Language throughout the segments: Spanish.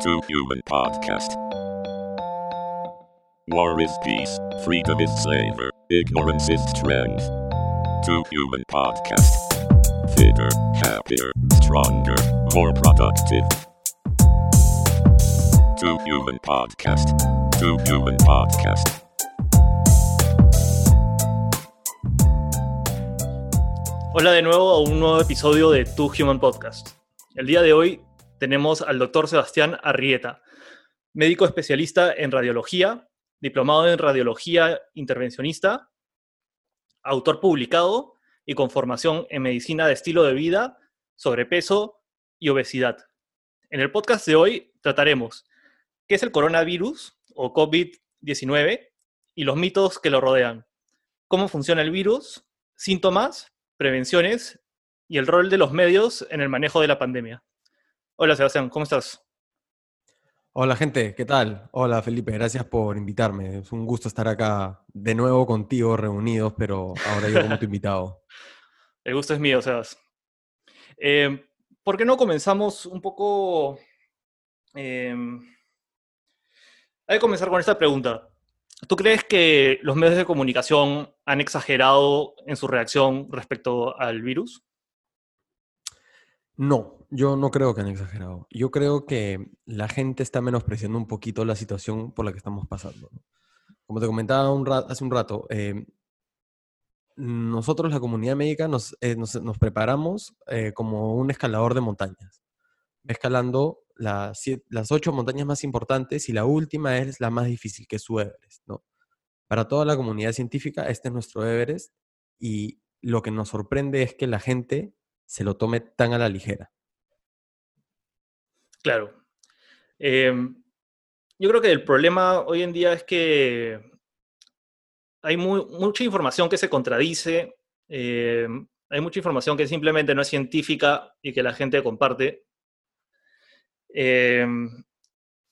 Two Human Podcast. War is peace, freedom is slavery, ignorance is strength. Two Human Podcast. Fitter, happier, stronger, more productive. Two Human Podcast. Two Human Podcast. Hola de nuevo a un nuevo episodio de Two Human Podcast. El día de hoy tenemos al doctor Sebastián Arrieta, médico especialista en radiología, diplomado en radiología intervencionista, autor publicado y con formación en medicina de estilo de vida, sobrepeso y obesidad. En el podcast de hoy trataremos qué es el coronavirus o COVID-19 y los mitos que lo rodean, cómo funciona el virus, síntomas, prevenciones y el rol de los medios en el manejo de la pandemia. Hola Sebastián, ¿cómo estás? Hola gente, ¿qué tal? Hola Felipe, gracias por invitarme. Es un gusto estar acá de nuevo contigo reunidos, pero ahora yo como tu invitado. El gusto es mío, Sebas. Eh, ¿Por qué no comenzamos un poco... Eh, hay que comenzar con esta pregunta. ¿Tú crees que los medios de comunicación han exagerado en su reacción respecto al virus? No, yo no creo que han exagerado. Yo creo que la gente está menospreciando un poquito la situación por la que estamos pasando. Como te comentaba hace un rato, eh, nosotros, la comunidad médica, nos, eh, preparamos eh, como un escalador de montañas, escalando las, las, ocho montañas más importantes y la última es la más difícil, que es su Everest. ¿no? Para toda la comunidad científica, este es nuestro Everest y lo que nos sorprende es que la gente se lo tome tan a la ligera. Claro. Em, yo creo que el problema hoy en día es que hay mucha información que se contradice, em, hay mucha información que simplemente no es científica y que la gente comparte. Em,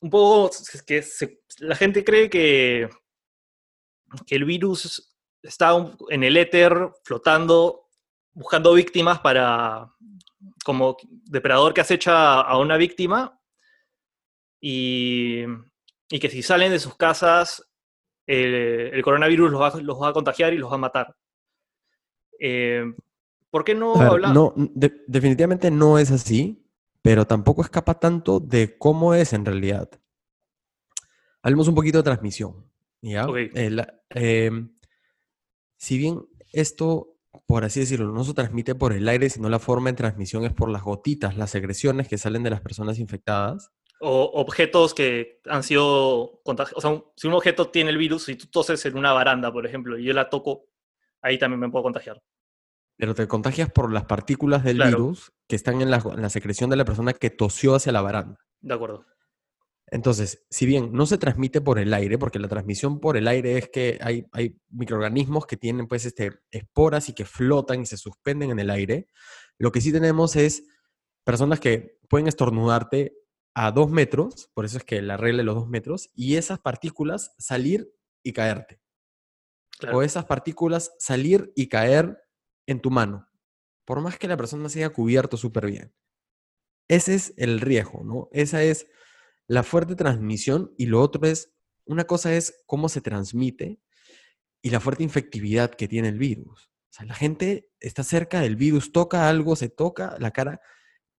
un poco que la gente cree que el virus está en el éter flotando buscando víctimas para, como depredador que acecha a una víctima y, que si salen de sus casas, el, coronavirus los va, a contagiar y los va a matar. Eh, ¿Por qué no hablar? No, definitivamente no es así, pero tampoco escapa tanto de cómo es en realidad. Hablemos un poquito de transmisión. ¿ya? Eh, eh, si bien esto por así decirlo, no se transmite por el aire, sino la forma de transmisión es por las gotitas, las secreciones que salen de las personas infectadas. O objetos que han sido contagiados. O sea, si un objeto tiene el virus y tú toses en una baranda, por ejemplo, y yo la toco, ahí también me puedo contagiar. Pero te contagias por las partículas del virus que están en la, en la secreción de la persona que tosió hacia la baranda. De acuerdo. Entonces, si bien no se transmite por el aire, porque la transmisión por el aire es que hay, microorganismos que tienen pues este, esporas y que flotan y se suspenden en el aire, lo que sí tenemos es personas que pueden estornudarte a dos metros, por eso es que la regla de los dos metros, y esas partículas salir y caerte. O esas partículas salir y caer en tu mano, por más que la persona se haya cubierto súper bien. Ese es el riesgo, ¿no? Esa es la fuerte transmisión y lo otro es, una cosa es cómo se transmite y la fuerte infectividad que tiene el virus. O sea, la gente está cerca del virus, toca algo, se toca la cara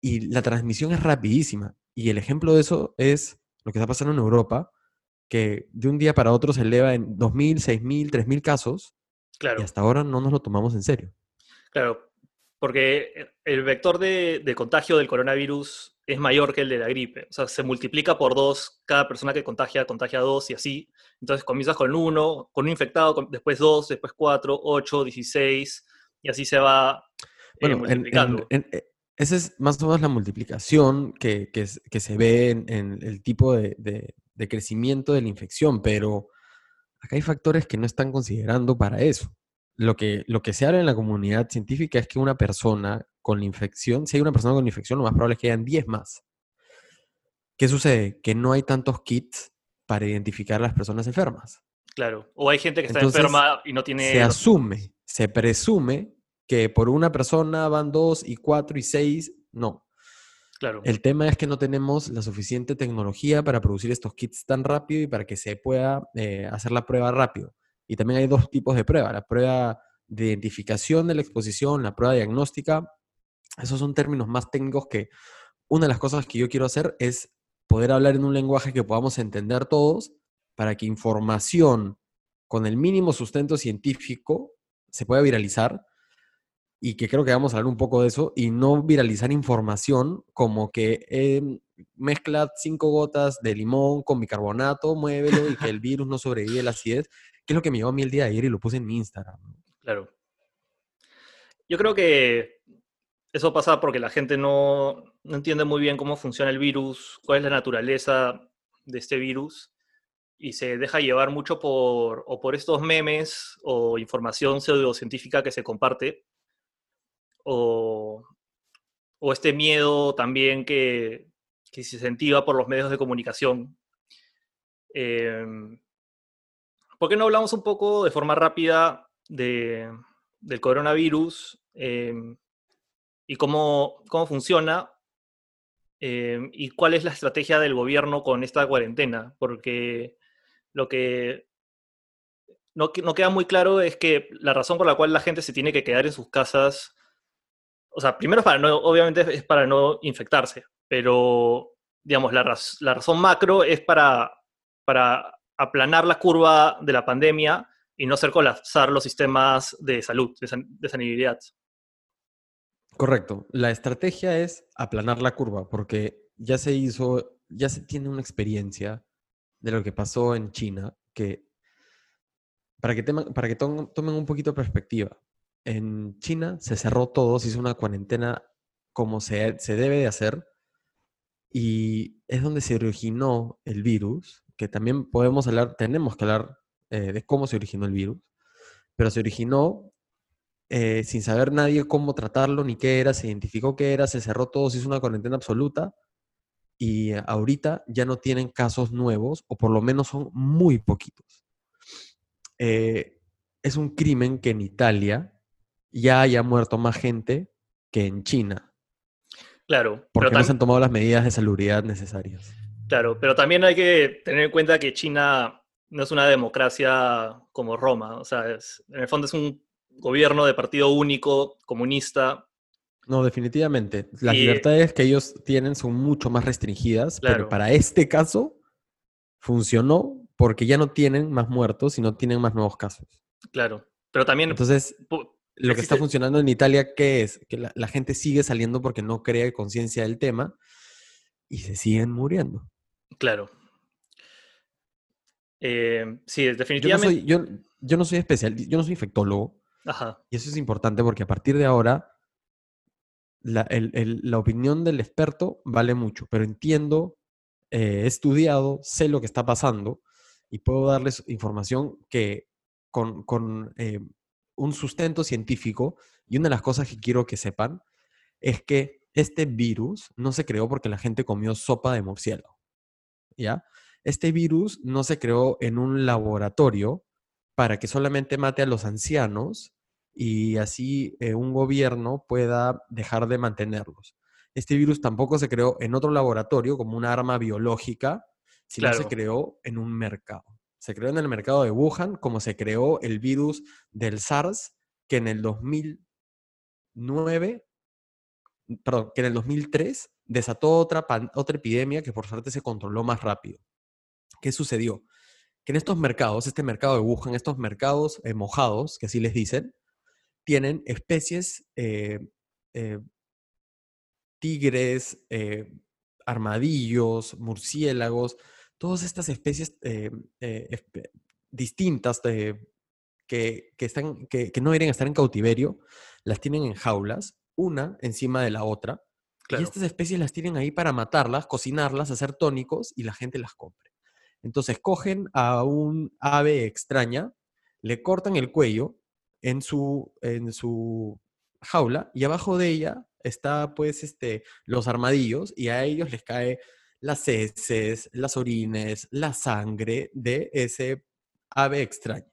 y la transmisión es rapidísima. Y el ejemplo de eso es lo que está pasando en Europa, que de un día para otro se eleva en 2.000, 6.000, 3.000 casos. Claro. Y hasta ahora no nos lo tomamos en serio. Claro, porque el vector de, de contagio del coronavirus es mayor que el de la gripe. O sea, se multiplica por dos, cada persona que contagia, contagia dos y así. Entonces comienzas con uno, con un infectado, después dos, después cuatro, ocho, dieciséis, y así se va eh, multiplicando. Eh, esa es más o menos la multiplicación que, que, se ve en, el tipo de, de, crecimiento de la infección, pero acá hay factores que no están considerando para eso. Lo que, lo que se habla en la comunidad científica es que una persona con la infección, si hay una persona con infección, lo más probable es que hayan 10 más. ¿Qué sucede? Que no hay tantos kits para identificar a las personas enfermas. Claro, o hay gente que está enferma y no tiene... Se asume, se presume que por una persona van dos y cuatro y seis, no. Claro. El tema es que no tenemos la suficiente tecnología para producir estos kits tan rápido y para que se pueda eh, hacer la prueba rápido. Y también hay dos tipos de prueba, la prueba de identificación de la exposición, la prueba diagnóstica. Esos son términos más técnicos que una de las cosas que yo quiero hacer es poder hablar en un lenguaje que podamos entender todos para que información con el mínimo sustento científico se pueda viralizar y que creo que vamos a hablar un poco de eso y no viralizar información como que eh, mezcla cinco gotas de limón con bicarbonato, muévelo y que el virus no sobrevive la acidez, que es lo que me llevó a mí el día de ayer y lo puse en mi Instagram. Claro. Yo creo que eso pasa porque la gente no, no entiende muy bien cómo funciona el virus, cuál es la naturaleza de este virus y se deja llevar mucho por, o por estos memes o información pseudocientífica que se comparte, o, este miedo también que, que, se incentiva por los medios de comunicación. Eh, ¿Por qué no hablamos un poco de forma rápida de, del coronavirus eh, y cómo, cómo funciona eh, y cuál es la estrategia del gobierno con esta cuarentena? Porque lo que no, queda muy claro es que la razón por la cual la gente se tiene que quedar en sus casas, o sea, primero para no, obviamente es para no infectarse, pero digamos, la, raz la razón macro es para, para aplanar la curva de la pandemia y no hacer colapsar los sistemas de salud, de, san sanidad. Correcto. La estrategia es aplanar la curva, porque ya se hizo, ya se tiene una experiencia de lo que pasó en China, que para que, para que to tomen un poquito de perspectiva, en China se cerró todo, se hizo una cuarentena como se, se debe de hacer, y es donde se originó el virus, que también podemos hablar, tenemos que hablar eh, de cómo se originó el virus, pero se originó eh, sin saber nadie cómo tratarlo ni qué era, se identificó qué era, se cerró todo, se hizo una cuarentena absoluta y ahorita ya no tienen casos nuevos, o por lo menos son muy poquitos. Eh, es un crimen que en Italia ya haya muerto más gente que en China. Claro. Porque no se han tomado las medidas de salubridad necesarias. Claro, pero también hay que tener en cuenta que China no es una democracia como Roma. O sea, es, en el fondo es un gobierno de partido único, comunista, no, definitivamente. Las y, libertades que ellos tienen son mucho más restringidas, claro. pero para este caso funcionó porque ya no tienen más muertos y no tienen más nuevos casos. Claro, pero también... Entonces, lo que está funcionando en Italia, ¿qué es? Que la, la gente sigue saliendo porque no crea conciencia del tema y se siguen muriendo. Claro. Eh, sí, definitivamente. Yo no, soy, yo, yo no soy especial, yo no soy infectólogo. Ajá. Y eso es importante porque a partir de ahora la, el, el, la, opinión del experto vale mucho, pero entiendo, eh, he estudiado, sé lo que está pasando y puedo darles información que con, con eh, un sustento científico y una de las cosas que quiero que sepan es que este virus no se creó porque la gente comió sopa de murciélago, ¿ya? Este virus no se creó en un laboratorio para que solamente mate a los ancianos y así eh, un gobierno pueda dejar de mantenerlos. Este virus tampoco se creó en otro laboratorio como una arma biológica, sino claro. se creó en un mercado. Se creó en el mercado de Wuhan, como se creó el virus del SARS, que en el 2009, perdón, que en el 2003 desató otra, otra epidemia que por suerte se controló más rápido. ¿Qué sucedió? Que en estos mercados, este mercado de Wuhan, estos mercados eh, mojados, que así les dicen, tienen especies, eh, eh, tigres, armadillos, murciélagos, todas estas especies eh, distintas de, que, que, están, que, que, no deberían estar en cautiverio, las tienen en jaulas, una encima de la otra, claro. y estas especies las tienen ahí para matarlas, cocinarlas, hacer tónicos y la gente las compre. Entonces cogen a un ave extraña, le cortan el cuello, en su, en su jaula y abajo de ella está pues este, los armadillos y a ellos les cae las heces, las orines, la sangre de ese ave extraño.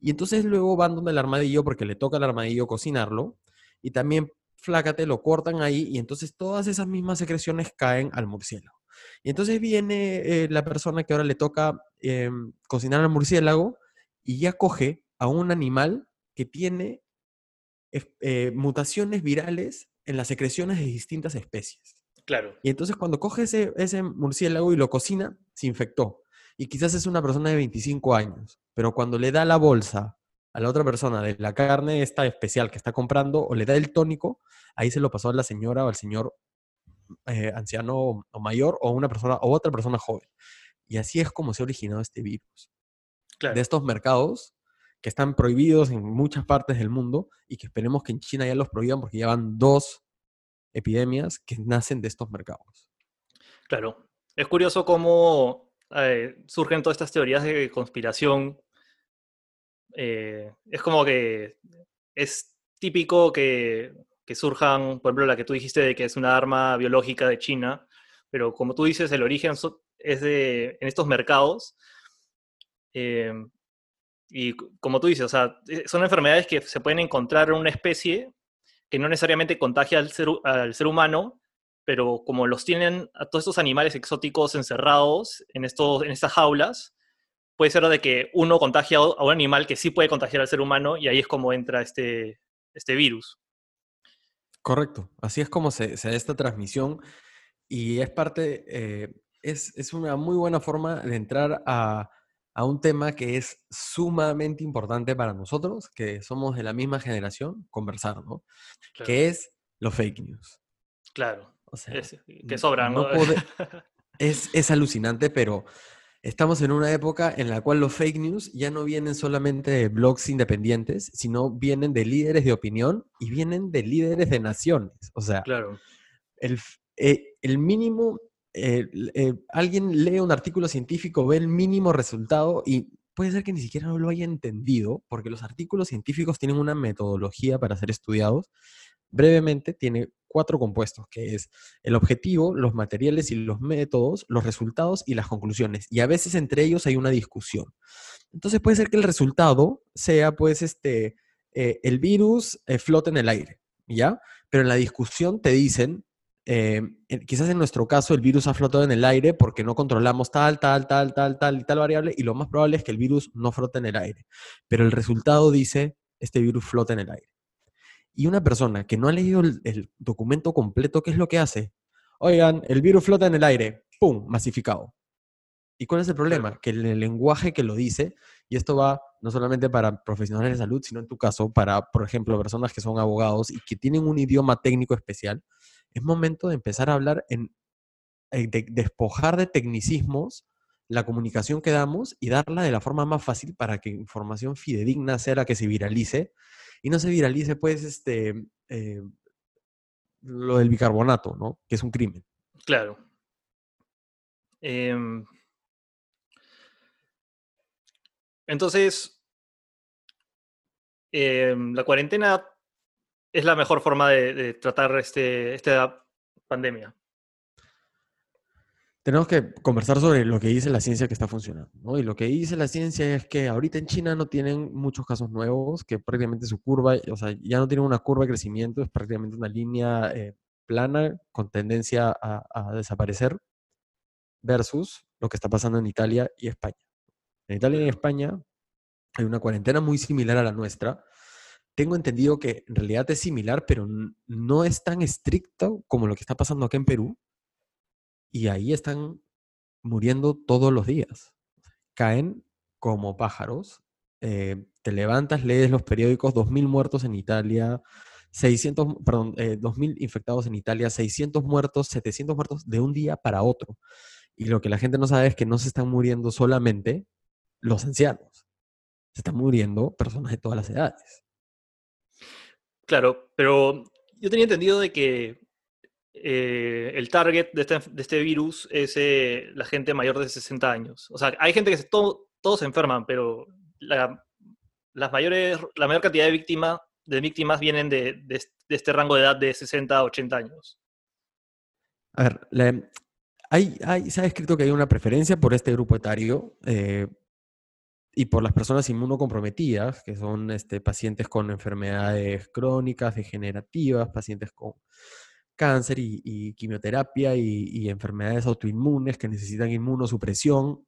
Y entonces luego van donde el armadillo porque le toca al armadillo cocinarlo y también flácate, lo cortan ahí y entonces todas esas mismas secreciones caen al murciélago. Y entonces viene eh, la persona que ahora le toca em, cocinar al murciélago y ya coge a un animal que tiene eh, mutaciones virales en las secreciones de distintas especies. Claro. Y entonces cuando coge ese, ese murciélago y lo cocina, se infectó. Y quizás es una persona de 25 años, pero cuando le da la bolsa a la otra persona de la carne esta especial que está comprando o le da el tónico, ahí se lo pasó a la señora o al señor eh, anciano o mayor o una persona o otra persona joven. Y así es como se ha originado este virus. De estos mercados que están prohibidos en muchas partes del mundo y que esperemos que en China ya los prohíban porque ya van dos epidemias que nacen de estos mercados. Claro. Es curioso cómo eh, surgen todas estas teorías de conspiración. Eh, es como que es típico que que surjan, por ejemplo, la que tú dijiste de que es una arma biológica de China, pero como tú dices, el origen es de, en estos mercados. Em, y como tú dices, o sea, eh, son enfermedades que se pueden encontrar en una especie que no necesariamente contagia al ser, humano, pero como los tienen a todos estos animales exóticos encerrados en, estos, en estas jaulas, puede ser de que uno contagia a un animal que sí puede contagiar al ser humano y ahí es como entra este, este virus. Correcto, así es como se, da esta transmisión y es parte, eh, es, una muy buena forma de entrar a, un tema que es sumamente importante para nosotros, que somos de la misma generación, conversar, ¿no? Que es los fake news. Claro, o sea, que sobran, ¿no? es, es alucinante, pero Estamos en una época en la cual los fake news ya no vienen solamente de blogs independientes, sino vienen de líderes de opinión y vienen de líderes de naciones. O sea, claro. el, eh, mínimo, eh, alguien lee un artículo científico, ve el mínimo resultado y puede ser que ni siquiera lo haya entendido, porque los artículos científicos tienen una metodología para ser estudiados. Brevemente, tiene cuatro compuestos, que es el objetivo, los materiales y los métodos, los resultados y las conclusiones. Y a veces entre ellos hay una discusión. Entonces puede ser que el resultado sea, pues, este, eh, el virus eh, flota en el aire, ¿ya? Pero en la discusión te dicen, eh, quizás en nuestro caso el virus ha flotado en el aire porque no controlamos tal, tal, tal, tal, tal y tal variable, y lo más probable es que el virus no flote en el aire. Pero el resultado dice, este virus flota en el aire. Y una persona que no ha leído el, documento completo, ¿qué es lo que hace? Oigan, el virus flota en el aire, ¡pum!, masificado. ¿Y cuál es el problema? Que el lenguaje que lo dice, y esto va no solamente para profesionales de salud, sino en tu caso para, por ejemplo, personas que son abogados y que tienen un idioma técnico especial, es momento de empezar a hablar en, eh, de despojar de tecnicismos la comunicación que damos y darla de la forma más fácil para que información fidedigna sea la que se viralice y no se viralice, pues, este, eh, lo del bicarbonato, ¿no? Que es un crimen. Claro. Em, entonces, em, la cuarentena es la mejor forma de, tratar este, esta pandemia tenemos que conversar sobre lo que dice la ciencia que está funcionando. ¿no? Y lo que dice la ciencia es que ahorita en China no tienen muchos casos nuevos, que prácticamente su curva, o sea, ya no tienen una curva de crecimiento, es prácticamente una línea eh, plana con tendencia a, desaparecer, versus lo que está pasando en Italia y España. En Italia y en España hay una cuarentena muy similar a la nuestra. Tengo entendido que en realidad es similar, pero no es tan estricto como lo que está pasando acá en Perú y ahí están muriendo todos los días. Caen como pájaros. Eh, te levantas, lees los periódicos, 2.000 muertos en Italia, 600, perdón, 2.000 eh, infectados en Italia, 600 muertos, 700 muertos de un día para otro. Y lo que la gente no sabe es que no se están muriendo solamente los ancianos, se están muriendo personas de todas las edades. Claro, pero yo tenía entendido de que eh, el target de este, este virus es eh, la gente mayor de 60 años. O sea, hay gente que se, todos se enferman, pero la, las mayores, la mayor cantidad de, víctimas vienen de, de, este rango de edad de 60 a 80 años. A ver, hay, hay, se ha escrito que hay una preferencia por este grupo etario. Eh, y por las personas inmunocomprometidas, que son este, pacientes con enfermedades crónicas, degenerativas, pacientes con cáncer y, quimioterapia y, enfermedades autoinmunes que necesitan inmunosupresión.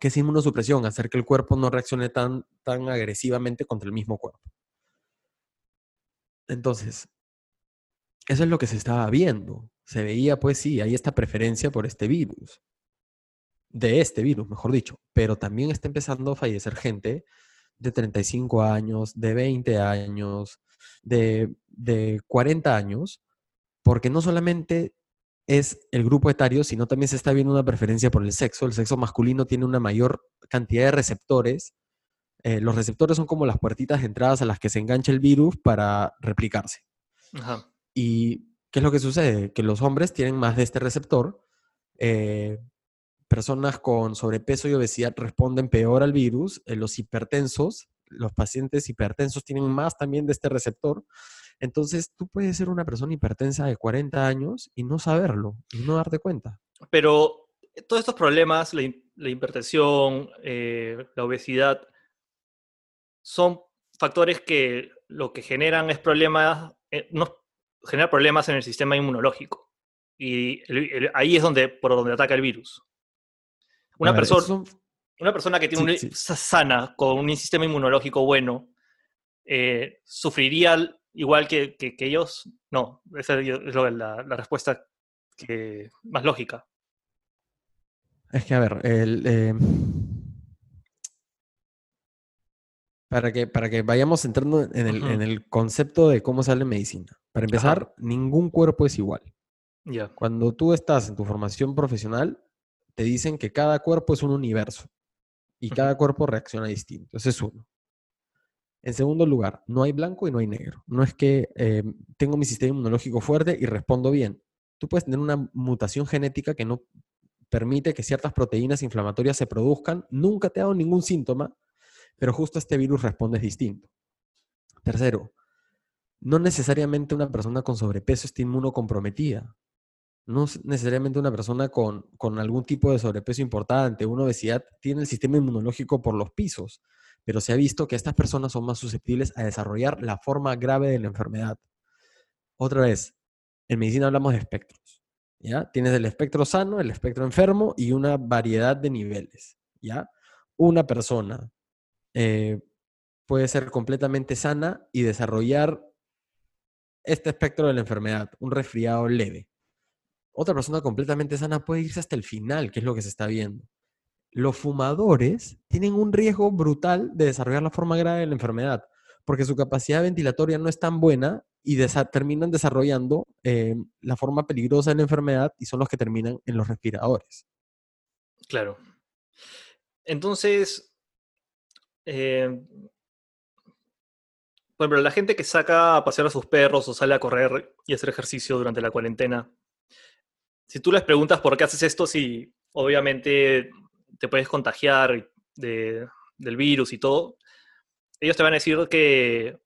¿Qué es inmunosupresión? Hacer que el cuerpo no reaccione tan, tan agresivamente contra el mismo cuerpo. Entonces, eso es lo que se estaba viendo. Se veía, pues sí, hay esta preferencia por este virus. De este virus, mejor dicho. Pero también está empezando a fallecer gente de 35 años, de 20 años, de, de 40 años, porque no solamente es el grupo etario, sino también se está viendo una preferencia por el sexo. El sexo masculino tiene una mayor cantidad de receptores. Eh, los receptores son como las puertitas de entradas a las que se engancha el virus para replicarse. ¿Y qué es lo que sucede? Que los hombres tienen más de este receptor. Eh, personas con sobrepeso y obesidad responden peor al virus. Eh, los hipertensos, los pacientes hipertensos tienen más también de este receptor. Entonces, tú puedes ser una persona hipertensa de 40 años y no saberlo, y no darte cuenta. Pero eh, todos estos problemas, la, hipertensión, eh, la obesidad, son factores que lo que generan es problemas, eh, genera problemas en el sistema inmunológico. Y ahí es donde, por donde ataca el virus. Una, persona, una persona que tiene una sana, con un sistema inmunológico bueno, sufriría igual que, ellos, no, esa es la, respuesta que, más lógica. Es que, a ver, eh, para, que, para que vayamos entrando en el, concepto de cómo sale medicina. Para empezar, ningún cuerpo es igual. Cuando tú estás en tu formación profesional, te dicen que cada cuerpo es un universo y cada cuerpo reacciona distinto. Ese es uno. En segundo lugar, no hay blanco y no hay negro. No es que eh, tengo mi sistema inmunológico fuerte y respondo bien. Tú puedes tener una mutación genética que no permite que ciertas proteínas inflamatorias se produzcan. Nunca te ha dado ningún síntoma, pero justo este virus responde distinto. Tercero, no necesariamente una persona con sobrepeso está inmunocomprometida. No necesariamente una persona con, con algún tipo de sobrepeso importante, una obesidad, tiene el sistema inmunológico por los pisos pero se ha visto que estas personas son más susceptibles a desarrollar la forma grave de la enfermedad. Otra vez, en medicina hablamos de espectros. ¿ya? Tienes el espectro sano, el espectro enfermo y una variedad de niveles. ¿ya? Una persona eh, puede ser completamente sana y desarrollar este espectro de la enfermedad, un resfriado leve. Otra persona completamente sana puede irse hasta el final, que es lo que se está viendo los fumadores tienen un riesgo brutal de desarrollar la forma grave de la enfermedad, porque su capacidad ventilatoria no es tan buena y terminan desarrollando eh, la forma peligrosa de la enfermedad y son los que terminan en los respiradores. Claro. Entonces, eh, por ejemplo, la gente que saca a pasear a sus perros o sale a correr y hacer ejercicio durante la cuarentena, si tú les preguntas por qué haces esto, si obviamente te puedes contagiar del virus y todo, ellos te van a decir que,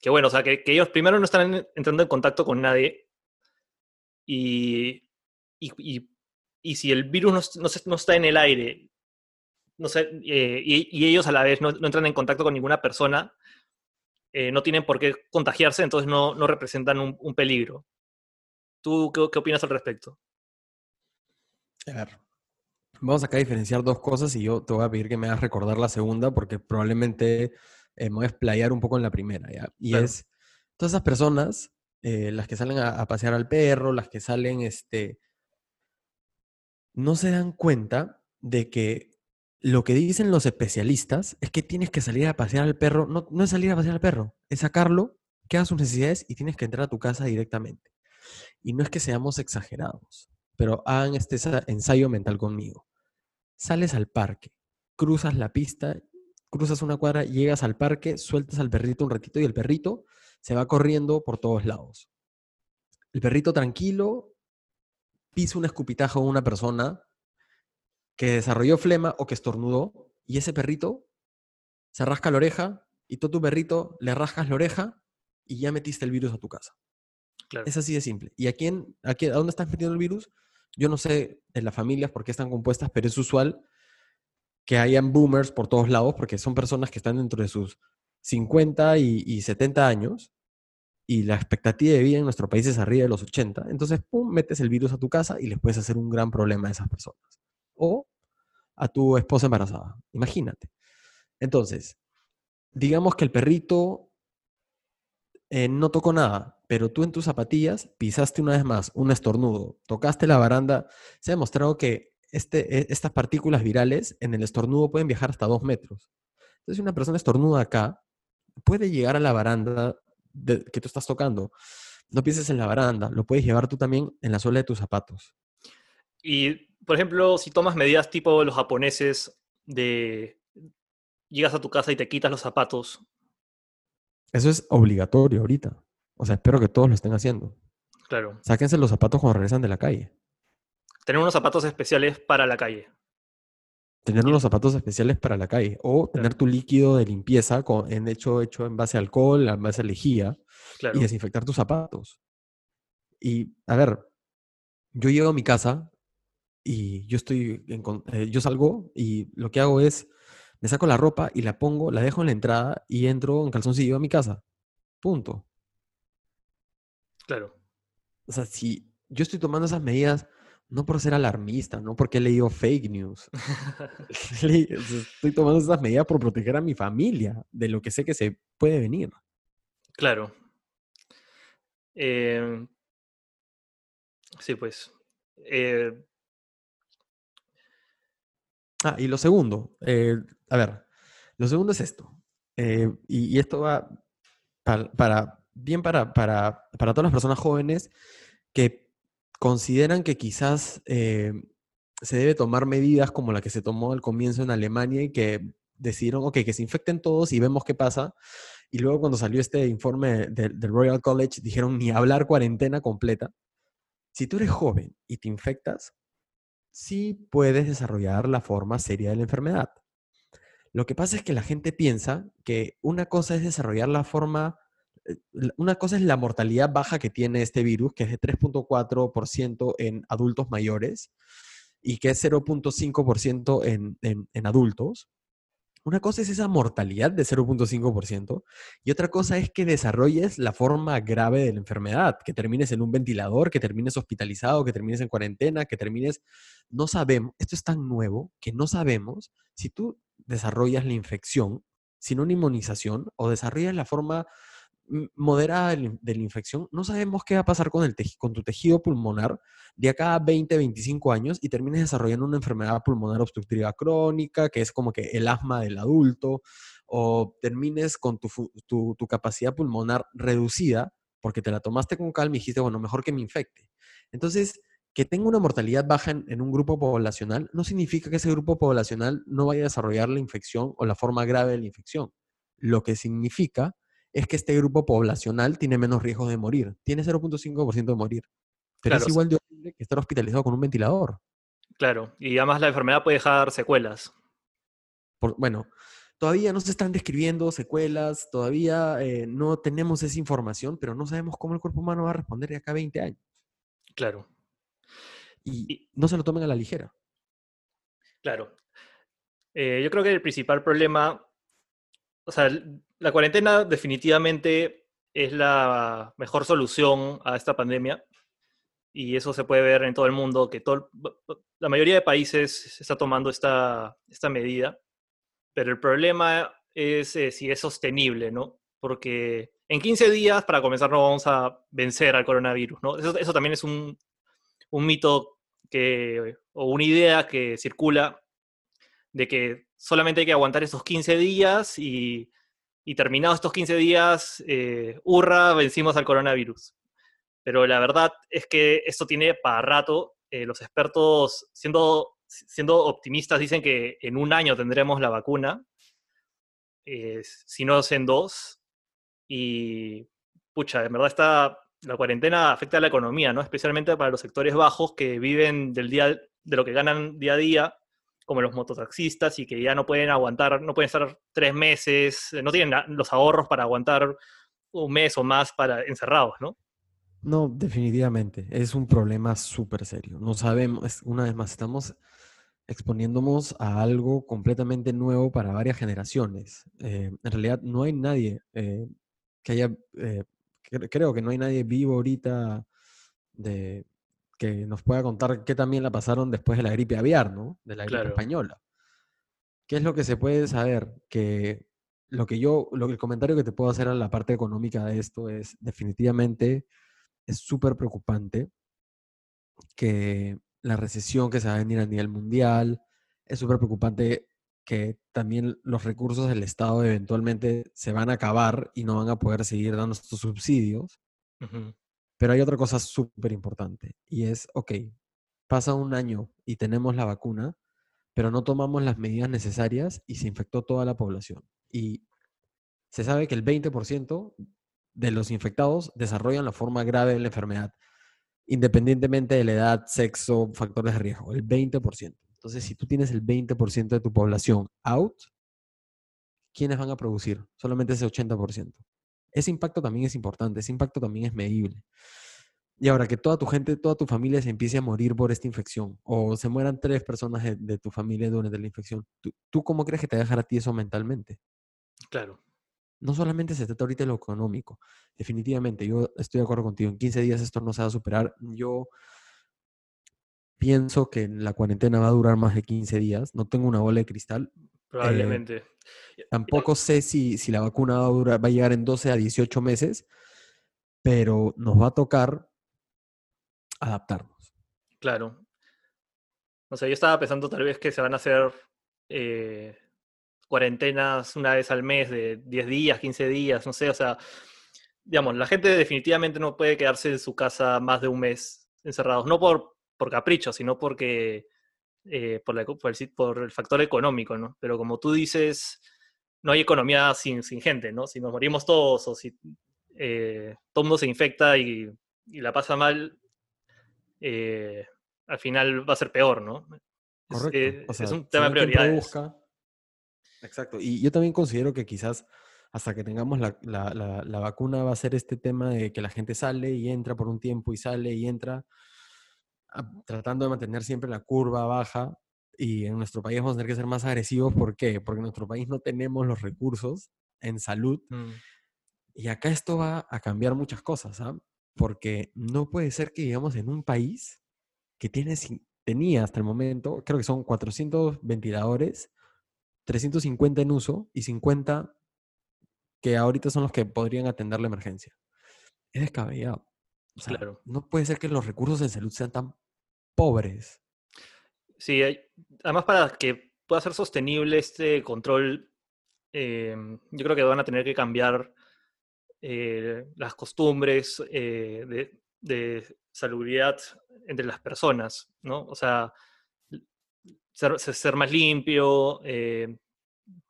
que bueno, o sea, que, ellos primero no están entrando en contacto con nadie y, y, si el virus no, no, está en el aire no sé, eh, y, ellos a la vez no, entran en contacto con ninguna persona, eh, no tienen por qué contagiarse, entonces no, representan un, peligro. ¿Tú qué, qué, opinas al respecto? A ver, Vamos acá a diferenciar dos cosas y yo te voy a pedir que me hagas recordar la segunda porque probablemente eh, me voy a explayar un poco en la primera, ¿ya? Y es, todas esas personas, eh, las que salen a, pasear al perro, las que salen, este, no se dan cuenta de que lo que dicen los especialistas es que tienes que salir a pasear al perro, no, no es salir a pasear al perro, es sacarlo, que haga sus necesidades y tienes que entrar a tu casa directamente. Y no es que seamos exagerados, pero hagan este ensayo mental conmigo sales al parque, cruzas la pista, cruzas una cuadra, llegas al parque, sueltas al perrito un ratito y el perrito se va corriendo por todos lados. El perrito tranquilo pisa un escupitajo a una persona que desarrolló flema o que estornudó y ese perrito se rasca la oreja y tú tu perrito le rascas la oreja y ya metiste el virus a tu casa. Es así de simple. ¿Y a quién, a quién, a dónde estás metiendo el virus? Yo no sé en las familias por qué están compuestas, pero es usual que hayan boomers por todos lados, porque son personas que están dentro de sus 50 y, y 70 años, y la expectativa de vida en nuestro país es arriba de los 80, entonces, pum, metes el virus a tu casa y les puedes hacer un gran problema a esas personas. O a tu esposa embarazada, imagínate. Entonces, digamos que el perrito eh, no tocó nada, pero tú en tus zapatillas pisaste una vez más un estornudo, tocaste la baranda, se ha demostrado que este, e, estas partículas virales en el estornudo pueden viajar hasta dos metros. Entonces, si una persona estornuda acá, puede llegar a la baranda que tú estás tocando. No pienses en la baranda, lo puedes llevar tú también en la suela de tus zapatos. Y, por ejemplo, si tomas medidas tipo los japoneses de llegas a tu casa y te quitas los zapatos. Eso es obligatorio ahorita. O sea, espero que todos lo estén haciendo. Claro. Sáquense los zapatos cuando regresan de la calle. Tener unos zapatos especiales para la calle. Tener unos zapatos especiales para la calle. O tener tu líquido de limpieza con, en hecho, hecho en base a alcohol, en base a lejía. Y desinfectar tus zapatos. Y, a ver, yo llego a mi casa y yo estoy, eh, yo salgo y lo que hago es, me saco la ropa y la pongo, la dejo en la entrada y entro en calzoncillo a mi casa. Punto. Claro. O sea, si yo estoy tomando esas medidas no por ser alarmista, no porque he leído fake news. estoy tomando esas medidas por proteger a mi familia de lo que sé que se puede venir. Claro. Eh, sí, pues. Eh, ah, y lo segundo, eh, a ver, lo segundo es esto. Y, esto va para, bien para, para, para todas las personas jóvenes que consideran que quizás eh, se debe tomar medidas como la que se tomó al comienzo en Alemania y que decidieron, ok, que se infecten todos y vemos qué pasa. Y luego cuando salió este informe del Royal College, dijeron ni hablar cuarentena completa. Si tú eres joven y te infectas, sí puedes desarrollar la forma seria de la enfermedad. Lo que pasa es que la gente piensa que una cosa es desarrollar la forma una cosa es la mortalidad baja que tiene este virus, que es de 3.4% en adultos mayores y que es 0.5% en, en, en adultos. Una cosa es esa mortalidad de 0.5% y otra cosa es que desarrolles la forma grave de la enfermedad, que termines en un ventilador, que termines hospitalizado, que termines en cuarentena, que termines... No sabemos, esto es tan nuevo que no sabemos si tú desarrollas la infección sin una inmunización o desarrollas la forma moderada de la infección, no sabemos qué va a pasar con, el con tu tejido pulmonar de acá a 20, 25 años y termines desarrollando una enfermedad pulmonar obstructiva crónica, que es como que el asma del adulto, o termines con tu, capacidad pulmonar reducida porque te la tomaste con calma y dijiste, bueno, mejor que me infecte. Entonces, que tenga una mortalidad baja en, un grupo poblacional no significa que ese grupo poblacional no vaya a desarrollar la infección o la forma grave de la infección. Lo que significa es que este grupo poblacional tiene menos riesgo de morir. Tiene 0.5% de morir. Pero es igual de horrible que estar hospitalizado con un ventilador. Claro, y además la enfermedad puede dejar secuelas. bueno, todavía no se están describiendo secuelas, todavía eh, no tenemos esa información, pero no sabemos cómo el cuerpo humano va a responder de acá a 20 años. Claro. Y, no se lo tomen a la ligera. Claro. Eh, yo creo que el principal problema, o sea, la cuarentena definitivamente es la mejor solución a esta pandemia y eso se puede ver en todo el mundo, que todo, la mayoría de países está tomando esta, esta medida, pero el problema es eh, si es sostenible, ¿no? Porque en 15 días, para comenzar, no vamos a vencer al coronavirus, ¿no? Eso, eso también es un, un mito que, o una idea que circula de que solamente hay que aguantar esos 15 días y y terminados estos 15 días, eh, hurra, vencimos al coronavirus. Pero la verdad es que esto tiene para rato. Eh, los expertos, siendo, siendo optimistas, dicen que en un año tendremos la vacuna, eh, si no es en dos. Y, pucha, en verdad está, la cuarentena afecta a la economía, ¿no? Especialmente para los sectores bajos que viven del día, de lo que ganan día a día como los mototaxistas y que ya no pueden aguantar, no pueden estar tres meses, no tienen los ahorros para aguantar un mes o más para encerrados, ¿no? No, definitivamente. Es un problema súper serio. No sabemos, una vez más, estamos exponiéndonos a algo completamente nuevo para varias generaciones. Eh, en realidad no hay nadie eh, que haya, eh, cre- creo que no hay nadie vivo ahorita de, que nos pueda contar qué también la pasaron después de la gripe aviar, ¿no? De la gripe Claro. española. ¿Qué es lo que se puede saber? Que lo que yo, lo, el comentario que te puedo hacer a la parte económica de esto es definitivamente es súper preocupante que la recesión que se va a venir a nivel mundial, es súper preocupante que también los recursos del Estado eventualmente se van a acabar y no van a poder seguir dando estos subsidios. Ujú. Pero hay otra cosa súper importante y es, ok, pasa un año y tenemos la vacuna, pero no tomamos las medidas necesarias y se infectó toda la población. Y se sabe que el 20% de los infectados desarrollan la forma grave de la enfermedad, independientemente de la edad, sexo, factores de riesgo, el 20%. Entonces, si tú tienes el 20% de tu población out, ¿quiénes van a producir? Solamente ese 80%. Ese impacto también es importante, ese impacto también es medible. Y ahora que toda tu gente, toda tu familia se empiece a morir por esta infección, o se mueran tres personas de, de tu familia durante la infección, ¿tú, ¿tú cómo crees que te va a dejar a ti eso mentalmente? Claro. No solamente se trata ahorita de lo económico, definitivamente, yo estoy de acuerdo contigo, en 15 días esto no se va a superar. Yo pienso que la cuarentena va a durar más de 15 días, no tengo una bola de cristal, Probablemente. Tampoco sé si, si la vacuna va a, durar- va a llegar en 12 a 18 meses, pero nos va a tocar adaptarnos. Claro. O sea, yo estaba pensando tal vez que se van a hacer eh, cuarentenas una vez al mes de 10 días, 15 días, no sé, o sea, digamos, la gente definitivamente no puede quedarse en su casa más de un mes encerrados, no por, por capricho, sino porque eh, por, la eco- por el, si- por el factor económico, ¿no? Pero como tú dices, no hay economía sin, sin gente, ¿no? Si nos morimos todos o si eh, todo el mundo se infecta y, y la pasa mal, eh, al final va a ser peor, ¿no? Correcto. eh, O sea, es un tema de prioridades. Exacto. Y yo también considero que quizás hasta que tengamos la, la- la- la vacuna va a ser este tema de que la gente sale y entra por un tiempo y sale y entra, tratando de mantener siempre la curva baja. Y en nuestro país vamos a tener que ser más agresivos. ¿Por qué? Porque en nuestro país no tenemos los recursos en salud Mm, Y acá esto va a cambiar muchas cosas, ¿ah? Porque no puede ser que vivamos en un país que tiene, tenía hasta el momento, creo que son 400 ventiladores, 350 en uso y 50 que ahorita son los que podrían atender la emergencia. Es descabellado. O sea, Claro. no puede ser que los recursos en salud sean tan pobres. Sí, hay- además para que pueda ser sostenible este control, eh, yo creo que van a tener que cambiar eh, las costumbres eh, de, de salubridad entre las personas, ¿no? O sea, ser, ser- más limpio,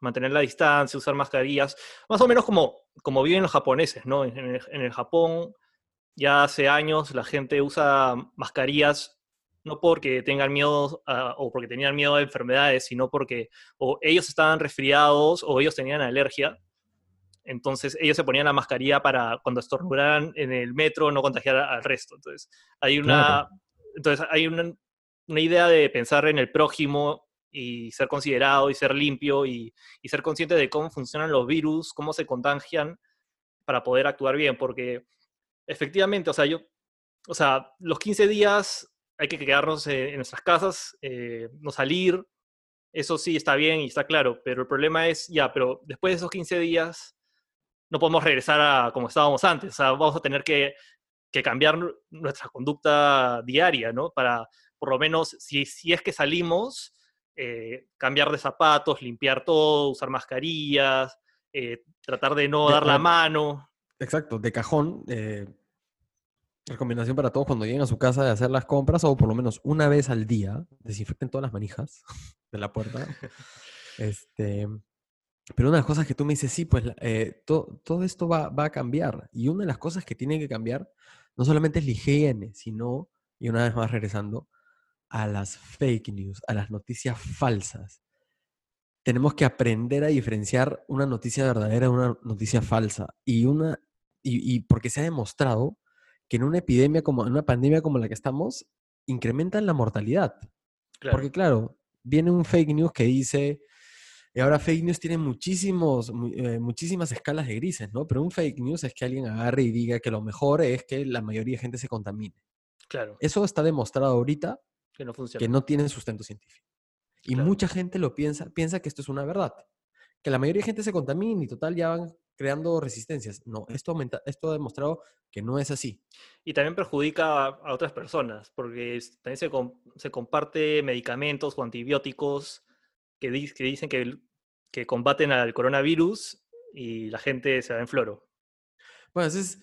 mantener la distancia, usar mascarillas, más o menos como, como viven los japoneses, ¿no? En el, en el Japón ya hace años la gente usa mascarillas no porque tengan miedo a- o porque tenían miedo a enfermedades, sino porque o ellos estaban resfriados o ellos tenían alergia. Entonces ellos se ponían la mascarilla para cuando estornudaran en el metro no contagiar al resto. Entonces hay una, Claro. entonces hay una, una idea de pensar en el prójimo y ser considerado y ser limpio y, y ser consciente de cómo funcionan los virus, cómo se contagian para poder actuar bien, porque efectivamente, o sea, yo, o sea, los 15 días hay que quedarnos eh, en nuestras casas, eh, no salir, eso sí está bien y está claro, pero el problema es, ya, pero después de esos 15 días no podemos regresar a como estábamos antes, o sea, vamos a tener que, que cambiar nu- nuestra conducta diaria, ¿no? Para, por lo menos, si, si es que salimos, eh, cambiar de zapatos, limpiar todo, usar mascarillas, eh, tratar de no De- dar la mano. Exacto, de cajón. eh, recomendación para todos cuando lleguen a su casa de hacer las compras o por lo menos una vez al día, desinfecten todas las manijas de la puerta. Este, pero una de las cosas que tú me dices, sí, pues eh, to- todo esto va, va a cambiar. Y una de las cosas que tiene que cambiar no solamente es la higiene, sino, y una vez más regresando, a las fake news, a las noticias falsas. Tenemos que aprender a diferenciar una noticia verdadera de una noticia falsa. Y, una, y, y porque se ha demostrado que en una epidemia como, en una pandemia como la que estamos, incrementan la mortalidad. Claro. Porque claro, viene un fake news que dice, y ahora fake news tiene muchísimos, eh, muchísimas escalas de grises, ¿no? Pero un fake news es que alguien agarre y diga que lo mejor es que la mayoría de gente se contamine. Claro. Eso está demostrado ahorita que no funciona. que no tiene sustento científico. Y mucha gente lo piensa, piensa que esto es una verdad. Que la mayoría de gente se contamina y total ya van creando resistencias. No, esto, aumenta, esto ha demostrado que no es así. Y también perjudica a, otras personas, porque también se, se, comparte medicamentos o antibióticos que, que dicen que, que combaten al coronavirus y la gente se da en floro. Bueno, eso es,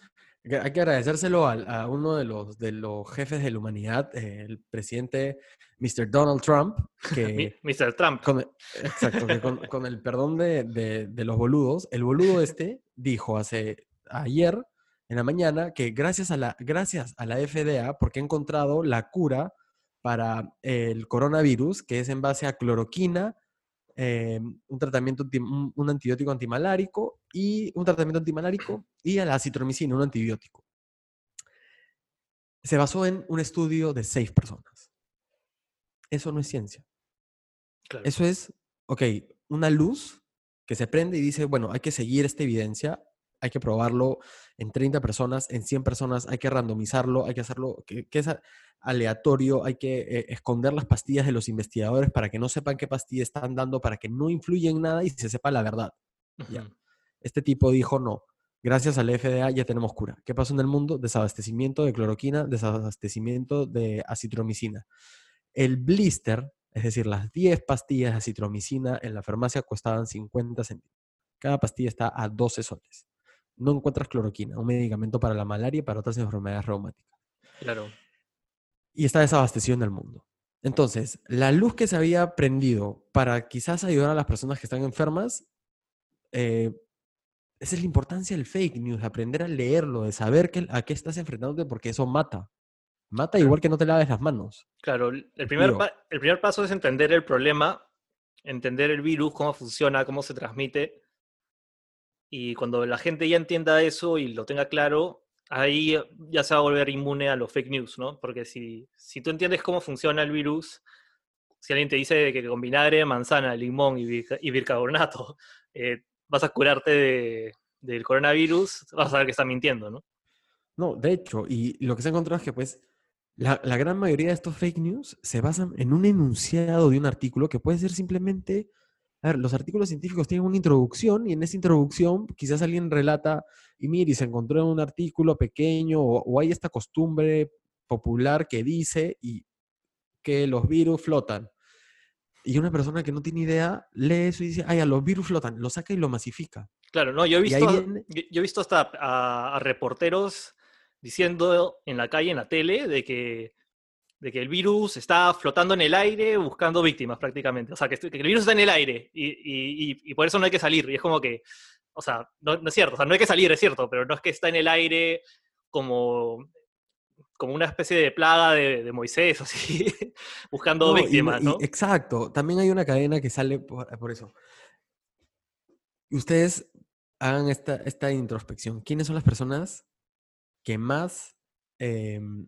hay que agradecérselo a, uno de los, de los jefes de la humanidad, el presidente Mr. Donald Trump. Que, Mr. Trump. Con, exacto, con, el perdón de, los boludos, el boludo este dijo hace ayer en la mañana que gracias a la, gracias a la FDA, porque ha encontrado la cura para el coronavirus, que es en base a cloroquina, eh, un tratamiento, un, antibiótico antimalárico y un tratamiento antimalárico y a la acitromicina, un antibiótico. Se basó en un estudio de seis personas. Eso no es ciencia. Eso es, ok, una luz que se prende y dice, bueno, hay que seguir esta evidencia, hay que probarlo en 30 personas, en 100 personas, hay que randomizarlo, hay que hacerlo, que, es aleatorio, hay que eh, esconder las pastillas de los investigadores para que no sepan qué pastilla están dando, para que no influya en nada y se sepa la verdad. Este tipo dijo, no, gracias al FDA ya tenemos cura. ¿Qué pasó en el mundo? Desabastecimiento de cloroquina, desabastecimiento de acitromicina. El blister, es decir, las 10 pastillas de acitromicina en la farmacia costaban 50 céntimos. Cada pastilla está a 12 soles no encuentras cloroquina, un medicamento para la malaria y para otras enfermedades reumáticas. Claro. Y está desabastecido en el mundo. Entonces, la luz que se había prendido para quizás ayudar a las personas que están enfermas, eh, esa es la importancia del fake news, aprender a leerlo, de saber a qué estás enfrentándote, porque eso mata. Mata igual que no te laves las manos. Claro, el primer, el primer paso es entender el problema, entender el virus, cómo funciona, cómo se transmite, y cuando la gente ya entienda eso y lo tenga claro, ahí ya se va a volver inmune a los fake news, ¿no? Porque si, si tú entiendes cómo funciona el virus, si alguien te dice que con vinagre, manzana, limón y, bicarbonato eh, vas a curarte del coronavirus, vas a saber que está mintiendo, ¿no? No, de hecho, y lo que se ha encontrado es que pues la, la, gran mayoría de estos fake news se basan en un enunciado de un artículo que puede ser simplemente a ver, los artículos científicos tienen una introducción y en esa introducción quizás alguien relata, y mire, se encontró en un artículo pequeño o, hay esta costumbre popular que dice y que los virus flotan. Y una persona que no tiene idea lee eso y dice, ay, a los virus flotan, lo saca y lo masifica. Claro, no, yo he visto, yo he visto hasta a, reporteros diciendo en la calle, en la tele, de que de que el virus está flotando en el aire buscando víctimas prácticamente. O sea, que, el virus está en el aire y, por eso no hay que salir. Y es como que, o sea, no, es cierto, o sea, no hay que salir, es cierto, pero no es que está en el aire como, como una especie de plaga de, Moisés, así, buscando víctimas, ¿no? exacto, también hay una cadena que sale por, eso. Y ustedes hagan esta, esta introspección. ¿Quiénes son las personas que más em,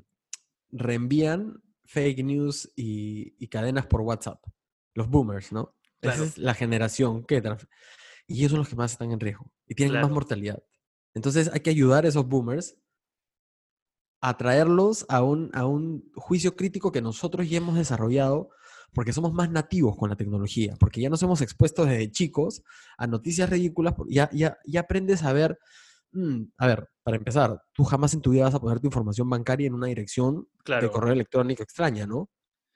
reenvían fake news y, cadenas por WhatsApp. Los boomers, ¿no? Esa es la generación que... Y ellos son los que más están en riesgo y tienen más mortalidad. Entonces hay que ayudar a esos boomers a traerlos a un, a un juicio crítico que nosotros ya hemos desarrollado porque somos más nativos con la tecnología, porque ya nos hemos expuesto desde chicos a noticias ridículas, ya, ya, ya aprendes a ver Mm, a ver, para empezar, tú jamás en tu vida vas a poner tu información bancaria en una dirección de correo electrónico extraña, ¿no?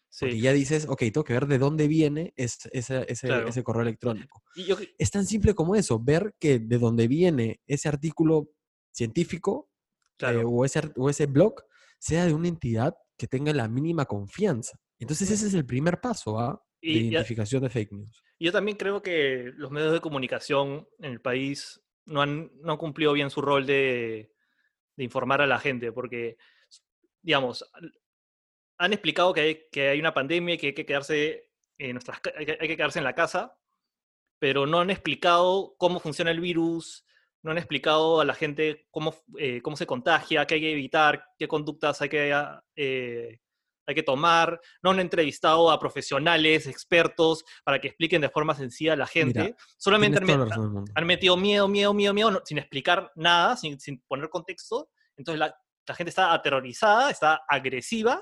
Sí. Porque ya dices, ok, tengo que ver de dónde viene ese, ese, correo electrónico. Es tan simple como eso, ver que de dónde viene ese artículo científico eh, o, ese, o ese blog sea de una entidad que tenga la mínima confianza. Entonces ese es el primer paso ¿ah? de identificación de fake news. Yo también creo que los medios de comunicación en el país no han, no cumplido bien su rol de, informar a la gente, porque, digamos, han explicado que hay, que hay una pandemia y que hay que quedarse en nuestras, hay que, quedarse en la casa, pero no han explicado cómo funciona el virus, no han explicado a la gente cómo, eh, cómo se contagia, qué hay que evitar, qué conductas hay que, eh, hay que tomar, no han entrevistado a profesionales, expertos, para que expliquen de forma sencilla a la gente. Mira, Solamente han, razón han metido miedo, miedo, miedo, miedo, no- sin explicar nada, sin, sin poner contexto. Entonces la, la gente está aterrorizada, está agresiva